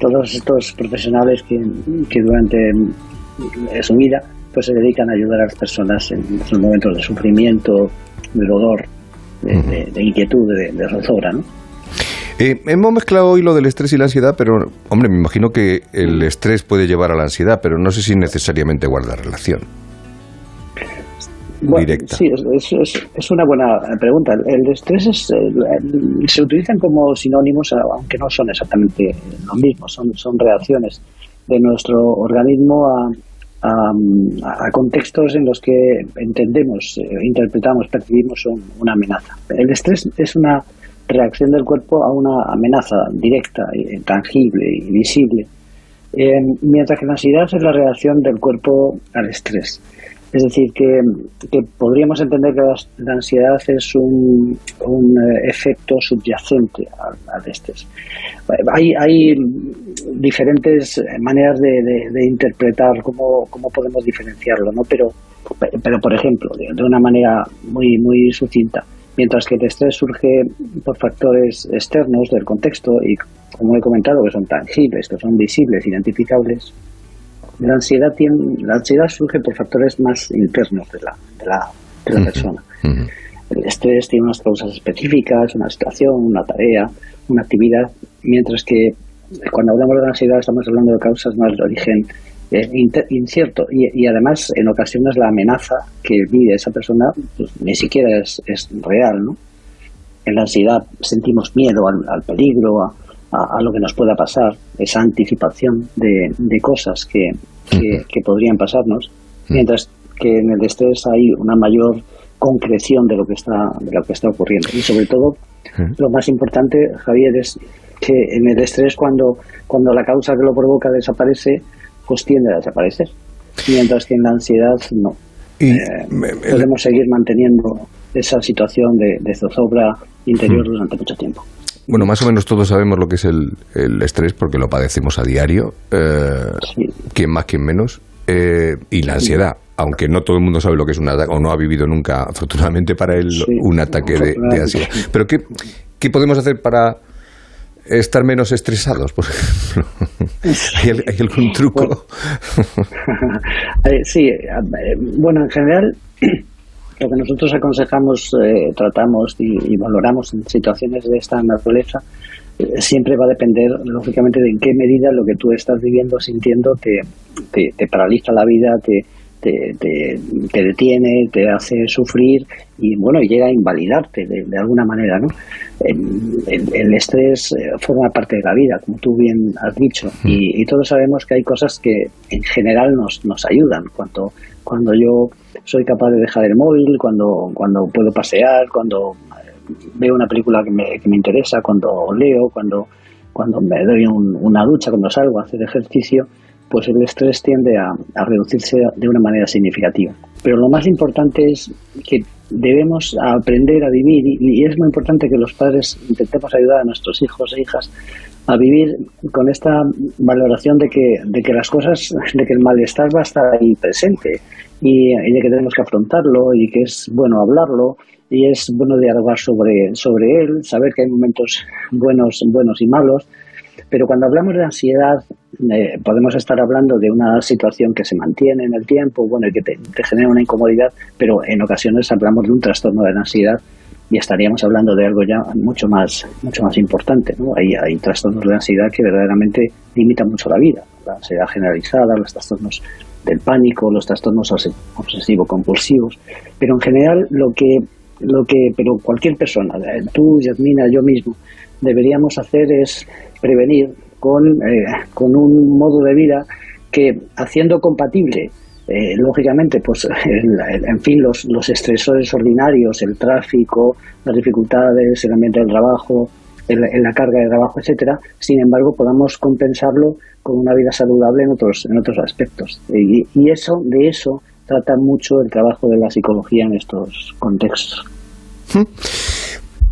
Speaker 30: todos estos profesionales que, que durante eh, su vida pues se dedican a ayudar a las personas en sus momentos de sufrimiento, de dolor, de, de- de inquietud, de, de zozobra, ¿no?
Speaker 2: Eh, hemos mezclado hoy lo del estrés y la ansiedad, pero, hombre, me imagino que el estrés puede llevar a la ansiedad, pero no sé si necesariamente guarda relación.
Speaker 30: Bueno,
Speaker 2: Directa.
Speaker 30: Sí, es, es- es- es una buena pregunta. El, estrés es, eh, el- se utilizan como sinónimos, aunque no son exactamente lo mismo, son, son reacciones de nuestro organismo a, a- a contextos en los que entendemos, eh, interpretamos, percibimos un- una amenaza. El estrés es una reacción del cuerpo a una amenaza directa, eh, tangible y visible, eh, mientras que la ansiedad es la reacción del cuerpo al estrés. Es decir, que, que podríamos entender que la, ansiedad es un, un, eh, efecto subyacente al, al estrés. Hay, hay diferentes maneras de, de- de interpretar cómo, cómo podemos diferenciarlo, ¿no? Pero, pero por ejemplo, de, de una manera muy, muy sucinta, mientras que el estrés surge por factores externos del contexto y, como he comentado, que son tangibles, que son visibles, identificables, la ansiedad, tiene, la ansiedad surge por factores más internos de la, de la, de la persona. El estrés tiene unas causas específicas, una situación, una tarea, una actividad, mientras que cuando hablamos de la ansiedad estamos hablando de causas más de origen inter- incierto y, y además en ocasiones la amenaza que vive esa persona pues, ni siquiera es, es real. ¿no? En la ansiedad sentimos miedo al, al peligro, a, a- a lo que nos pueda pasar, esa anticipación de, de cosas que, que, que podrían pasarnos, mientras que en el estrés hay una mayor concreción de lo que está de lo que está ocurriendo y sobre todo lo más importante Javier es que en el estrés cuando cuando la causa que lo provoca desaparece pues tiende a desaparecer. Mientras que en la ansiedad no.
Speaker 2: Y
Speaker 30: Eh, podemos seguir manteniendo esa situación de, de zozobra interior durante mucho tiempo.
Speaker 2: Bueno, más o menos todos sabemos lo que es el, el estrés porque lo padecemos a diario, eh, quien más, quien menos, eh, y la ansiedad, aunque no todo el mundo sabe lo que es un ataque, o no ha vivido nunca, afortunadamente para él, un ataque de, de ansiedad. Pero ¿qué, ¿qué podemos hacer para estar menos estresados, por ejemplo? ¿Hay, al- hay algún truco?
Speaker 30: Eh, sí, eh, bueno, en general, lo que nosotros aconsejamos, eh, tratamos y, y valoramos en situaciones de esta naturaleza, eh, siempre va a depender, lógicamente, de en qué medida lo que tú estás viviendo, sintiendo, te, te, te paraliza la vida, te, te, te, te detiene, te hace sufrir y, bueno, llega a invalidarte de, de alguna manera, ¿no? El, el- el estrés eh, forma parte de la vida, como tú bien has dicho, y, y todos sabemos que hay cosas que en general nos, nos ayudan. Cuando, cuando yo soy capaz de dejar el móvil, cuando, cuando puedo pasear, cuando eh, veo una película que me, que me interesa, cuando leo, cuando, cuando me doy una ducha, cuando salgo a hacer ejercicio, pues el estrés tiende a, reducirse de una manera significativa. Pero lo más importante es que debemos aprender a vivir y, es muy importante que los padres intentemos ayudar a nuestros hijos e hijas a vivir con esta valoración de que, de que las cosas, de que el malestar va a estar ahí presente y, y de que tenemos que afrontarlo y que es bueno hablarlo y es bueno dialogar sobre, sobre él, saber que hay momentos buenos, buenos y malos pero cuando hablamos de ansiedad, eh, podemos estar hablando de una situación que se mantiene en el tiempo, bueno, y que te, genera una incomodidad, pero en ocasiones hablamos de un trastorno de ansiedad y estaríamos hablando de algo ya mucho más, mucho más importante. ¿no? Hay, hay trastornos de ansiedad que verdaderamente limitan mucho la vida. La ansiedad generalizada, los trastornos del pánico, los trastornos obsesivo-compulsivos. Pero en general, lo que, lo que, pero cualquier persona, eh, tú, Yasmina, yo mismo, deberíamos hacer es prevenir con, eh, con un modo de vida que haciendo compatible eh, lógicamente, pues, en fin, los, los estresores ordinarios, el tráfico, las dificultades, el ambiente del trabajo, el, la carga de trabajo, etcétera, sin embargo, podamos compensarlo con una vida saludable en otros, en otros aspectos. Y, y eso, de eso trata mucho el trabajo de la psicología en estos contextos.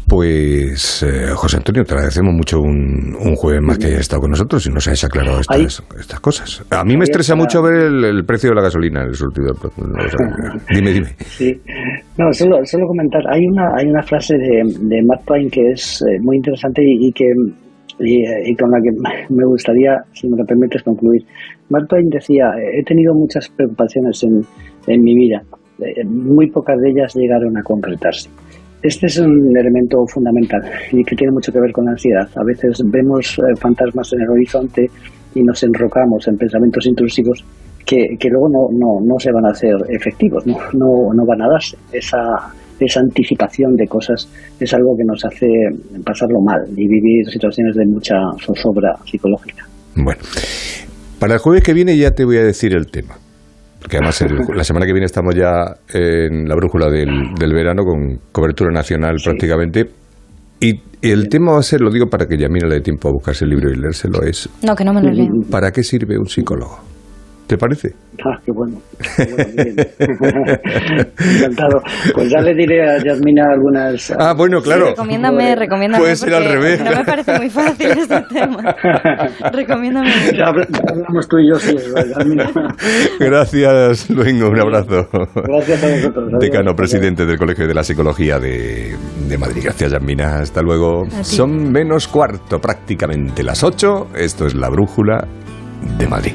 Speaker 2: Pues, eh, José Antonio, te agradecemos mucho un, un jueves más que hayas estado con nosotros y nos hayas aclarado estas, estas cosas. A mí me estresa mucho ver el, precio de la gasolina en el surtidor. dime, dime.
Speaker 30: Sí. No, solo, solo comentar. Hay una, hay una frase de, de Mark Twain que es eh, muy interesante y, que y, con la que me gustaría, si me lo permites, concluir. Mark Twain decía, he tenido muchas preocupaciones en, en mi vida, eh, muy pocas de ellas llegaron a concretarse. Este es un elemento fundamental y que tiene mucho que ver con la ansiedad. A veces vemos eh, fantasmas en el horizonte y nos enrocamos en pensamientos intrusivos que, que luego no, no, no, se van a hacer efectivos, no, no, no van a darse. Esa, esa anticipación de cosas es algo que nos hace pasarlo mal y vivir situaciones de mucha zozobra psicológica.
Speaker 2: Bueno, para el jueves que viene ya te voy a decir el tema porque además la semana que viene estamos ya en la brújula del, del verano con cobertura nacional prácticamente. Y el tema va a ser, lo digo para que Yamina le dé tiempo a buscarse el libro y leérselo, es...
Speaker 29: No, que no me lo leo.
Speaker 2: ¿Para qué sirve un psicólogo? ¿Te parece?
Speaker 30: Ah, qué bueno. Encantado. Pues ya le diré a Yasmina algunas.
Speaker 2: Ah, bueno, claro.
Speaker 29: recomiéndame, recomiéndame.
Speaker 2: Puede ser al revés.
Speaker 29: No me parece muy fácil este tema. recomiéndame.
Speaker 30: Ya hablamos tú y yo, sí, Yasmina.
Speaker 2: Gracias, Luengo. Un abrazo.
Speaker 30: Gracias a vosotros.
Speaker 2: Decano presidente del Colegio de la Psicología de, de Madrid. Gracias, Yasmina. Hasta luego. Son menos cuarto, prácticamente las ocho. Esto es la brújula de Madrid.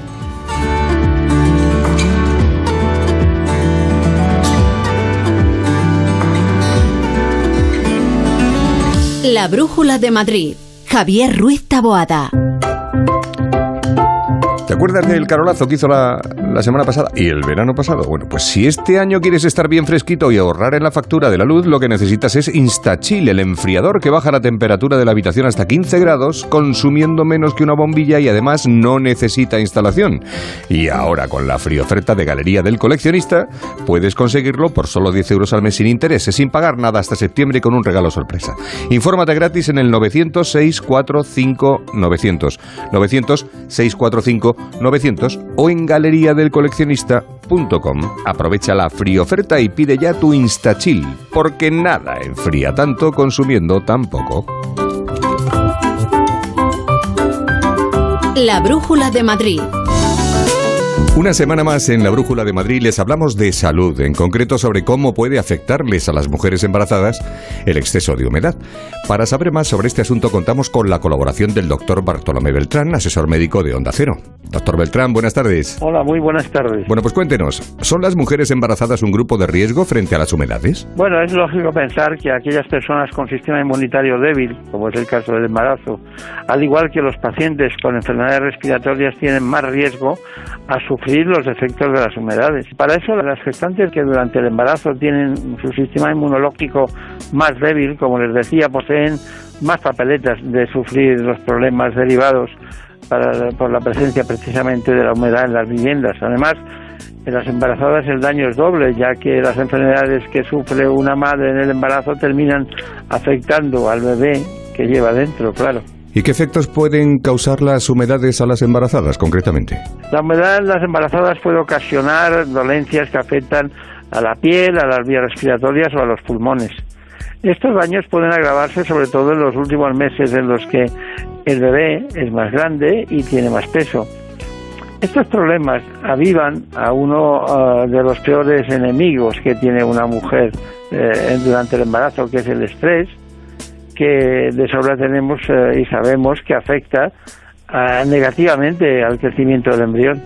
Speaker 1: La Brújula de Madrid. Javier Ruiz Taboada.
Speaker 2: ¿Te acuerdas del carolazo que hizo la, la, semana pasada y el verano pasado? Bueno, pues si este año quieres estar bien fresquito y ahorrar en la factura de la luz, lo que necesitas es Instachill, el enfriador que baja la temperatura de la habitación hasta 15 grados, consumiendo menos que una bombilla y además no necesita instalación. Y ahora con la fría oferta de Galería del Coleccionista, puedes conseguirlo por solo 10 euros al mes sin intereses, sin pagar nada hasta septiembre con un regalo sorpresa. Infórmate gratis en el 900 645 900. 900 645 900 o en galeriadelcoleccionista.com. Aprovecha la fría oferta y pide ya tu InstaChill, porque nada enfría tanto consumiendo tan poco.
Speaker 1: La Brújula de Madrid.
Speaker 2: Una semana más en la Brújula de Madrid les hablamos de salud, en concreto sobre cómo puede afectarles a las mujeres embarazadas el exceso de humedad. Para saber más sobre este asunto contamos con la colaboración del doctor Bartolomé Beltrán, asesor médico de Onda Cero. Doctor Beltrán, buenas tardes.
Speaker 31: Hola, muy buenas tardes.
Speaker 2: Bueno, pues cuéntenos, ¿son las mujeres embarazadas un grupo de riesgo frente a las humedades?
Speaker 31: Bueno, es lógico pensar que aquellas personas con sistema inmunitario débil, como es el caso del embarazo, al igual que los pacientes con enfermedades respiratorias, tienen más riesgo a sufrir los efectos de las humedades. Para eso, las gestantes que durante el embarazo tienen su sistema inmunológico más débil, como les decía, poseen más papeletas de sufrir los problemas derivados por la presencia precisamente de la humedad en las viviendas. Además, en las embarazadas el daño es doble, ya que las enfermedades que sufre una madre en el embarazo terminan afectando al bebé que lleva dentro, claro.
Speaker 2: ¿Y qué efectos pueden causar las humedades a las embarazadas concretamente?
Speaker 31: La humedad en las embarazadas puede ocasionar dolencias que afectan a la piel, a las vías respiratorias o a los pulmones. Estos daños pueden agravarse sobre todo en los últimos meses en los que el bebé es más grande y tiene más peso. Estos problemas avivan a uno ah, de los peores enemigos que tiene una mujer eh, durante el embarazo, que es el estrés, que de sobra tenemos eh, y sabemos que afecta negativamente al crecimiento del embrión.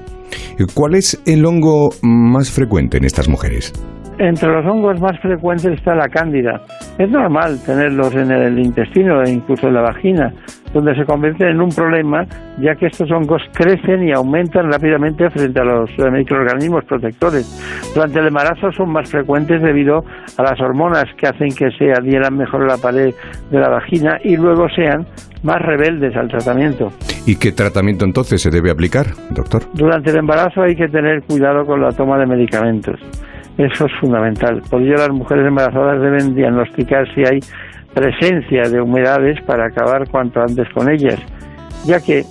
Speaker 2: ¿Cuál es el hongo más frecuente en estas mujeres?
Speaker 31: Entre los hongos más frecuentes está la cándida. Es normal tenerlos en el intestino e incluso en la vagina, donde se convierten en un problema, ya que estos hongos crecen y aumentan rápidamente frente a los eh, microorganismos protectores. Durante el embarazo son más frecuentes debido a las hormonas que hacen que se adhieran mejor a la pared de la vagina y luego sean más rebeldes al tratamiento.
Speaker 2: ¿Y qué tratamiento entonces se debe aplicar, doctor?
Speaker 31: Durante el embarazo hay que tener cuidado con la toma de medicamentos. Eso es fundamental. Por ello las mujeres embarazadas deben diagnosticar si hay presencia de humedades para acabar cuanto antes con ellas, ya que,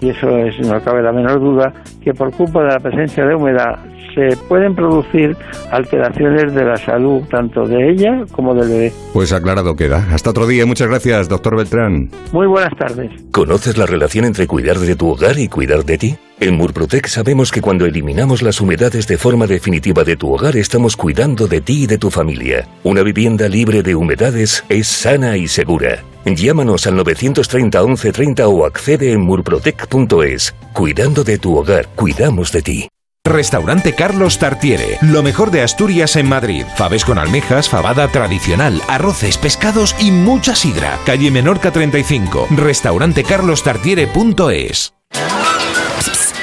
Speaker 31: y eso es, no cabe la menor duda, que por culpa de la presencia de humedad se pueden producir alteraciones de la salud tanto de ella como del bebé.
Speaker 2: Pues aclarado queda. Hasta otro día. Muchas gracias, doctor Beltrán.
Speaker 31: Muy buenas tardes.
Speaker 32: ¿Conoces la relación entre cuidar de tu hogar y cuidar de ti? En Murprotec sabemos que cuando eliminamos las humedades de forma definitiva de tu hogar estamos cuidando de ti y de tu familia. Una vivienda libre de humedades es sana y segura. Llámanos al 930 1130 o accede en murprotec.es. Cuidando de tu hogar, cuidamos de ti.
Speaker 33: Restaurante Carlos Tartiere, lo mejor de Asturias en Madrid. Faves con almejas, fabada tradicional, arroces, pescados y mucha sidra. Calle Menorca 35, restaurantecarlostartiere.es.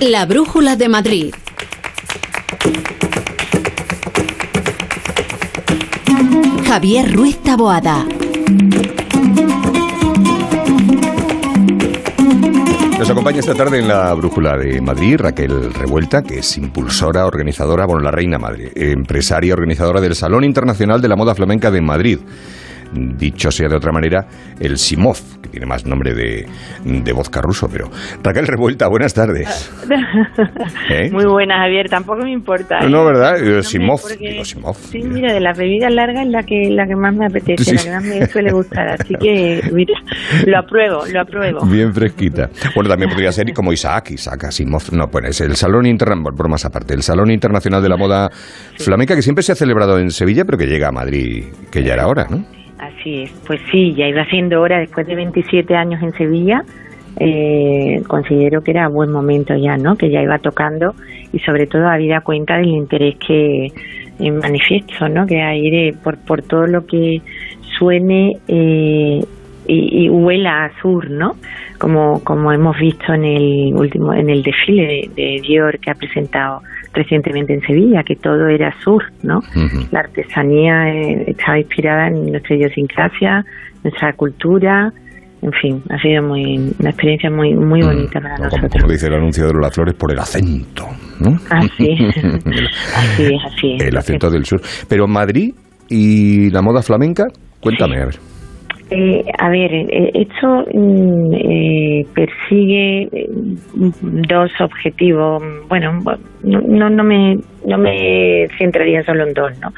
Speaker 1: La Brújula de Madrid. Javier Ruiz Taboada.
Speaker 2: Nos acompaña esta tarde en la Brújula de Madrid Raquel Revuelta, que es impulsora, organizadora, bueno, la reina madre, empresaria, organizadora del Salón Internacional de la Moda Flamenca de Madrid dicho sea de otra manera, el Simov, que tiene más nombre de, de vodka ruso, pero Raquel Revuelta, buenas tardes.
Speaker 34: ¿Eh? Muy buenas, Javier, tampoco me importa.
Speaker 2: No, ¿verdad? Simov,
Speaker 34: Sí, mira, de las bebidas largas es la que, la que más me apetece, la que más me suele gustar, así que, mira, lo apruebo, lo apruebo.
Speaker 2: Bien fresquita. Bueno, también podría ser como Isaac, Isaac Asimov, no, pues es el Salón Internacional, más aparte, el Salón Internacional de la Moda Flamenca, que siempre se ha celebrado en Sevilla, pero que llega a Madrid, que ya era hora, ¿no?
Speaker 34: Así es, pues sí, ya iba siendo hora después de 27 años en Sevilla. Eh, considero que era buen momento ya, ¿no? Que ya iba tocando y sobre todo habida cuenta del interés que eh, manifiesto, ¿no? Que hay por, por todo lo que suene eh, y, huela a sur, ¿no? Como, como hemos visto en el último, en el desfile de Dior que ha presentado recientemente en Sevilla, que todo era sur, ¿no? La artesanía eh, estaba inspirada en nuestra idiosincrasia, nuestra cultura, en fin, ha sido muy una experiencia muy muy bonita para nosotros.
Speaker 2: Como dice el anuncio de las flores, por el acento, ¿no?
Speaker 34: Así, así es, así
Speaker 2: El acento del sur. Pero Madrid y la moda flamenca, cuéntame, a ver.
Speaker 34: Eh, a ver, eh, esto mm, eh, persigue dos objetivos. Bueno, no, no, me, no me centraría solo en dos, ¿no?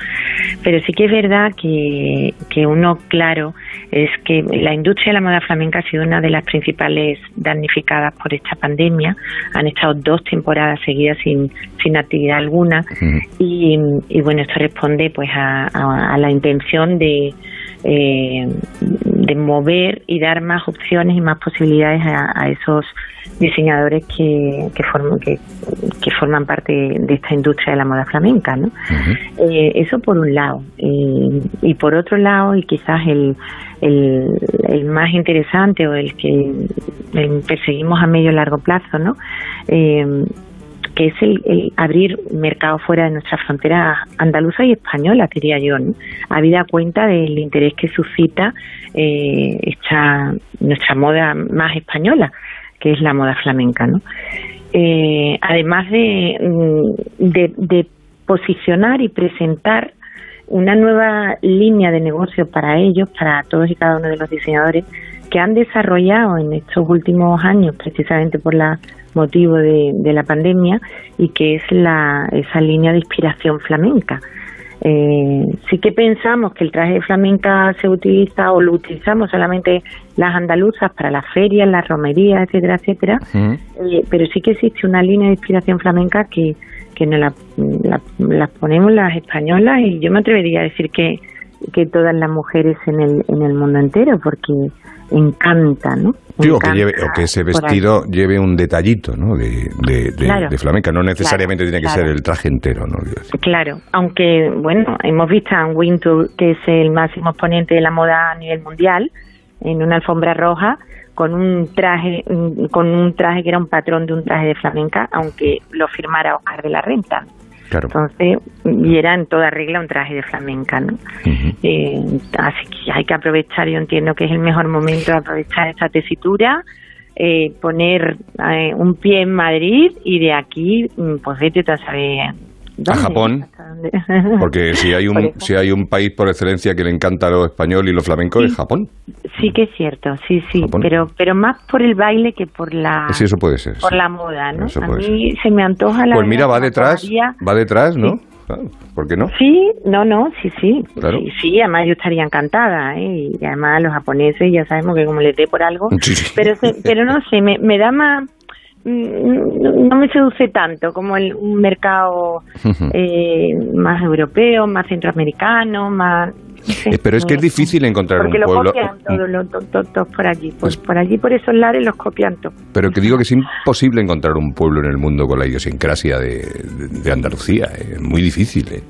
Speaker 34: Pero sí que es verdad que, que uno claro es que la industria de la moda flamenca ha sido una de las principales damnificadas por esta pandemia. Han estado dos temporadas seguidas sin, sin actividad alguna y, y, bueno, esto responde pues a, a la intención de eh, de mover y dar más opciones y más posibilidades a, esos diseñadores que, que, forman, que, que, forman parte de esta industria de la moda flamenca. ¿no? Eh, eso por un lado. Eh, y por otro lado, y quizás el, el, el más interesante o el que perseguimos a medio y largo plazo, ¿no? Que es el, abrir mercado fuera de nuestra frontera andaluza y española, diría yo, ¿no? habida cuenta del interés que suscita eh, esta, nuestra moda más española, que es la moda flamenca. ¿no? Eh, además mm, de, de, posicionar y presentar una nueva línea de negocio para ellos, para todos y cada uno de los diseñadores que han desarrollado en estos últimos años, precisamente por la motivo de, la pandemia y que es la, esa línea de inspiración flamenca. Eh, sí que pensamos que el traje de flamenca se utiliza o lo utilizamos solamente las andaluzas para las ferias, las romerías, etcétera, etcétera, eh, pero sí que existe una línea de inspiración flamenca que, que nos la, la, ponemos las españolas y yo me atrevería a decir que, que todas las mujeres en el, en el mundo entero, porque encanta, ¿no?
Speaker 2: o, que ese vestido lleve un detallito, ¿no? De, de, flamenca, no necesariamente tiene que ser el traje entero, ¿no?
Speaker 34: Claro, aunque, bueno, hemos visto a Wintour, que es el máximo exponente de la moda a nivel mundial, en una alfombra roja, con un traje con un traje que era un patrón de un traje de flamenca, aunque lo firmara Oscar de la Renta. Entonces, y era en toda regla un traje de flamenca, ¿no? Eh, así que hay que aprovechar, yo entiendo que es el mejor momento de aprovechar esta tesitura, eh, poner eh, un pie en Madrid y de aquí, mm, pues vete tú a saber
Speaker 2: a Japón, porque si hay un si hay un país por excelencia que le encanta lo español y lo flamenco es Japón.
Speaker 34: Sí que es cierto, sí, sí, pero pero más por el baile que por la
Speaker 2: sí, eso puede ser,
Speaker 34: por la moda, ¿no? a mí se me antoja la
Speaker 2: Pues mira, va detrás, va detrás, ¿no? ¿Por qué no?
Speaker 34: Sí, no, no, sí, sí. Sí, además yo estaría encantada, ¿eh? Y además los japoneses ya sabemos que como les dé por algo. Pero, pero no sé, me, me da más no me seduce tanto como el, un mercado eh, más europeo, más centroamericano, más...
Speaker 2: Eh, pero es que es difícil encontrar un pueblo...
Speaker 34: Porque lo copian todos por allí, pues, por allí, por esos lares los copian todos.
Speaker 2: Pero que digo que es imposible encontrar un pueblo en el mundo con la idiosincrasia de, de, Andalucía, es muy difícil. ¿eh?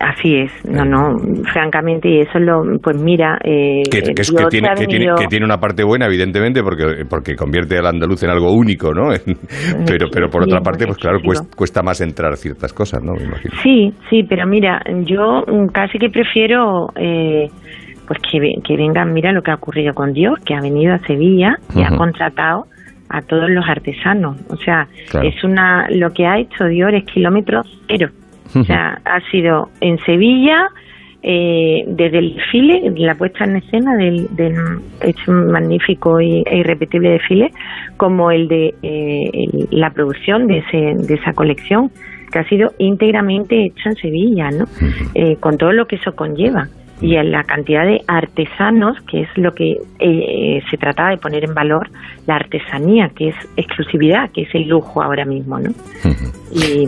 Speaker 34: Así es, no, no, francamente, y eso lo, pues mira...
Speaker 2: Eh, que, tiene, que, tiene, una parte buena, evidentemente, porque, porque convierte al andaluz en algo único, ¿no? pero, pero por otra parte, pues claro, cuesta, más entrar ciertas cosas, ¿no?
Speaker 34: Sí, sí, pero mira, yo casi que prefiero... Eh, pues que, que vengan, mira lo que ha ocurrido con Dios, que ha venido a Sevilla y ha contratado a todos los artesanos. O sea, es una lo que ha hecho Dios es kilómetros cero. O sea, ha sido en Sevilla, eh, desde el desfile, la puesta en escena del, del hecho magnífico e irrepetible desfile, como el de eh, la producción de, ese, de esa colección, que ha sido íntegramente hecha en Sevilla, ¿no? Eh, con todo lo que eso conlleva y en la cantidad de artesanos, que es lo que eh, se trataba de poner en valor, la artesanía, que es exclusividad, que es el lujo ahora mismo, ¿no? Y,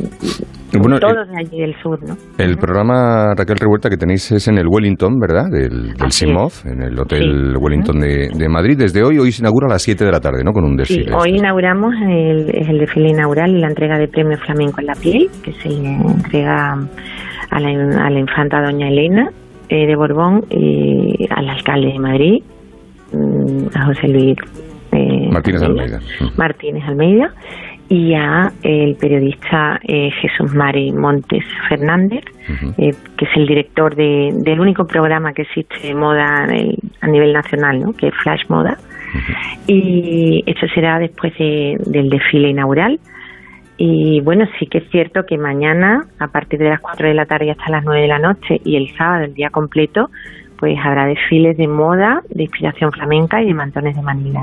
Speaker 34: todos de allí del sur, ¿no?
Speaker 2: El programa Raquel Revuelta que tenéis es en el Wellington, ¿verdad? Del, del Simov, en el Hotel Wellington de, Madrid. Desde hoy, hoy se inaugura a las 7 de la tarde, ¿no? Con un desfile.
Speaker 34: Sí, hoy inauguramos el, el desfile inaugural y la entrega de premio flamenco en la piel, que se le entrega a la, a la infanta doña Elena eh, de Borbón y al alcalde de Madrid, mm, a José Luis
Speaker 2: eh, Martínez Almeida.
Speaker 34: Martínez Almeida y a el periodista eh, Jesús Mari Montes Fernández, que es el director de, del único programa que existe de moda a nivel nacional, ¿no? que es Flash Moda. Y esto será después del desfile inaugural y bueno, sí que es cierto que mañana, a partir de las 4 de la tarde hasta las 9 de la noche y el sábado, el día completo, pues habrá desfiles de moda, de inspiración flamenca y de mantones de Manila.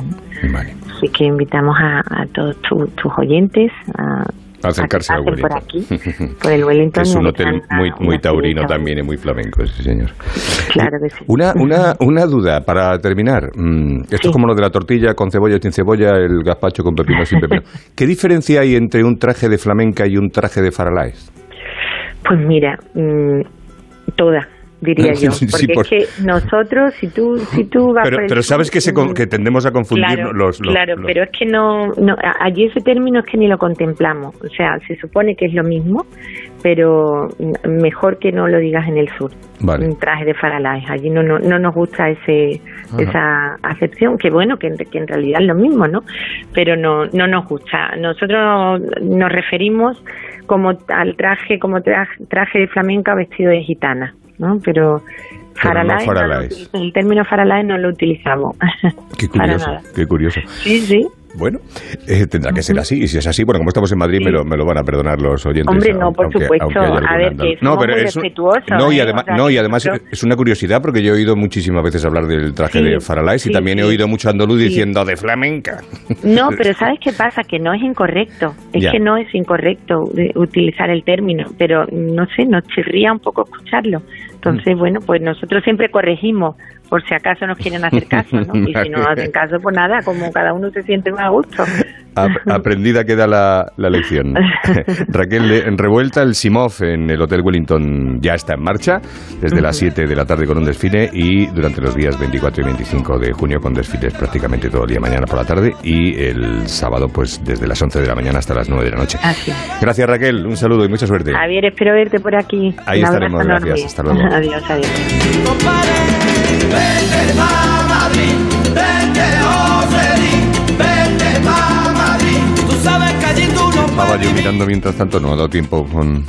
Speaker 34: Así que invitamos a, todos tus oyentes a
Speaker 2: acercarse a
Speaker 34: por aquí, por el Wellington.
Speaker 2: es un hotel muy, muy taurino también y muy flamenco, sí, señor.
Speaker 34: Claro que sí.
Speaker 2: Una, una, una duda para terminar. Mm, esto es como lo de la tortilla con cebolla y sin cebolla, el gazpacho con pepino sin pepino. ¿Qué diferencia hay entre un traje de flamenca y un traje de faralaes?
Speaker 34: Pues mira, mm, toda. Diría yo. Porque es que nosotros, si tú, si tú vas
Speaker 2: pero, pero sabes que, se, que tendemos a confundir
Speaker 34: claro,
Speaker 2: los, los,
Speaker 34: Claro,
Speaker 2: los-
Speaker 34: pero es que no, no, allí ese término es que ni lo contemplamos. O sea, se supone que es lo mismo, pero mejor que no lo digas en el sur.
Speaker 2: Vale.
Speaker 34: Un traje de Faralaes. Allí no, no, no nos gusta ese,
Speaker 2: Ajá.
Speaker 34: esa acepción, que bueno, que, en- que en realidad es lo mismo, ¿no? Pero no, no nos gusta. Nosotros nos referimos como al traje, como traje, traje de flamenca vestido de gitana, ¿no? Pero Faralaes, no
Speaker 2: Faralaes.
Speaker 34: el término Faralaes no lo utilizamos.
Speaker 2: Qué curioso, qué curioso.
Speaker 34: Sí, sí.
Speaker 2: Bueno, eh, tendrá que ser así. Y si es así, bueno, como estamos en Madrid, me, lo, me lo van a perdonar los oyentes.
Speaker 34: Hombre, no, por
Speaker 2: aunque-
Speaker 34: supuesto.
Speaker 2: aunque
Speaker 34: A ver, que somos muy
Speaker 2: es no, y
Speaker 34: ¿eh?
Speaker 2: además, no, y es una curiosidad porque yo he oído muchísimas veces hablar del traje
Speaker 34: Sí,
Speaker 2: de Faralaes y también he oído mucho andaluz diciendo de flamenca.
Speaker 34: No, pero ¿sabes qué pasa? Que no es incorrecto. Es
Speaker 2: Ya.
Speaker 34: que no es incorrecto de utilizar el término, pero no sé, nos chirría un poco escucharlo. Entonces, bueno, pues nosotros siempre corregimos por si acaso nos quieren hacer caso, ¿no? Y si no nos hacen caso, pues nada, como cada uno se siente más a gusto.
Speaker 2: Ap- Aprendida queda la, la lección. Raquel, de- en revuelta, el Simov en el Hotel Wellington ya está en marcha desde las 7 de la tarde con un desfile y durante los días 24 y 25 de junio con desfiles prácticamente todo el día mañana por la tarde y el sábado pues desde las 11 de la mañana hasta las 9 de la noche. Gracias Raquel, un saludo y mucha suerte.
Speaker 34: Javier, espero verte por aquí.
Speaker 2: Ahí estaremos, gracias. Hasta luego.
Speaker 34: Adiós, adiós.
Speaker 35: Vente pa' Madrid, vente pa' Madrid. Tú sabes que
Speaker 2: Estaba yo mirando mientras tanto, no ha dado tiempo con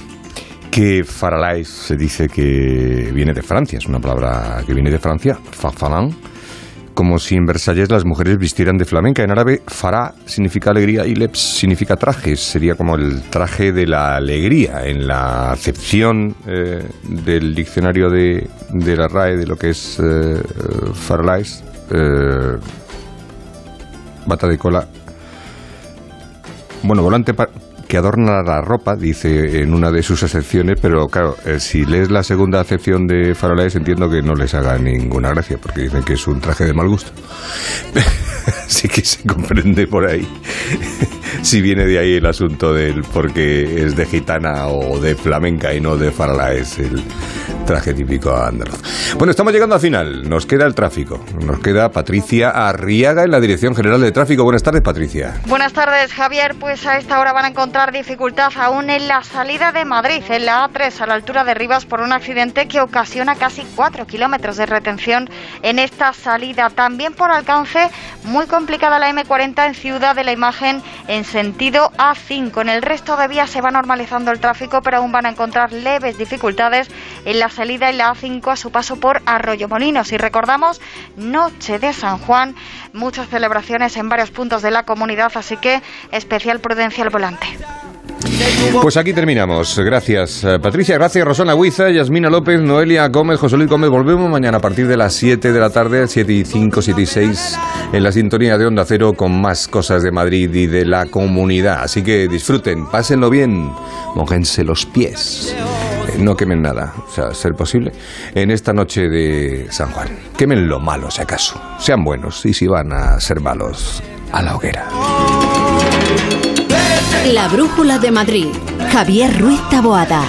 Speaker 2: que Faralaes se dice que viene de Francia, es una palabra que viene de Francia, farfalan, como si en Versalles las mujeres vistieran de flamenca. En árabe, fará significa alegría y leps significa trajes, sería como el traje de la alegría. En la acepción eh, del diccionario de, de la RAE de lo que es eh, Faralaes, eh, bata de cola bueno, volante que adorna la ropa, dice en una de sus acepciones, pero claro, eh, si lees la segunda acepción de Faralaes entiendo que no les haga ninguna gracia, porque dicen que es un traje de mal gusto. Así que se comprende por ahí si viene de ahí el asunto del porque es de gitana o de flamenca y no de Faralaes, el traje típico andaluz. Bueno, estamos llegando al final, nos queda el tráfico, nos queda Patricia Arriaga en la Dirección General de Tráfico. Buenas tardes, Patricia.
Speaker 36: Buenas tardes, Javier. Pues a esta hora van a encontrar dificultad aún en la salida de Madrid, en la A3, a la altura de Rivas, por un accidente que ocasiona casi 4 kilómetros de retención en esta salida. También por alcance, muy complicada la M40 en Ciudad de la Imagen en sentido A5. En el resto de vías se va normalizando el tráfico, pero aún van a encontrar leves dificultades en la salida en la A5 a su paso por Arroyo Molinos. Y recordamos, Noche de San Juan, muchas celebraciones en varios puntos de la comunidad, así que especial prudencia al volante.
Speaker 2: Pues aquí terminamos. Gracias, eh, Patricia. Gracias, Rosana Huiza, Yasmina López, Noelia Gómez, José Luis Gómez. Volvemos mañana a partir de las 7 de la tarde, 7 y 5, 7 y 6, en la sintonía de Onda Cero con más cosas de Madrid y de la comunidad. Así que disfruten, pásenlo bien, mojense los pies. Eh, No quemen nada, o sea, ser posible, en esta noche de San Juan. Quemen lo malo, si acaso. Sean buenos y si van a ser malos, a la hoguera.
Speaker 1: La Brújula de Madrid. Javier Ruiz Taboada.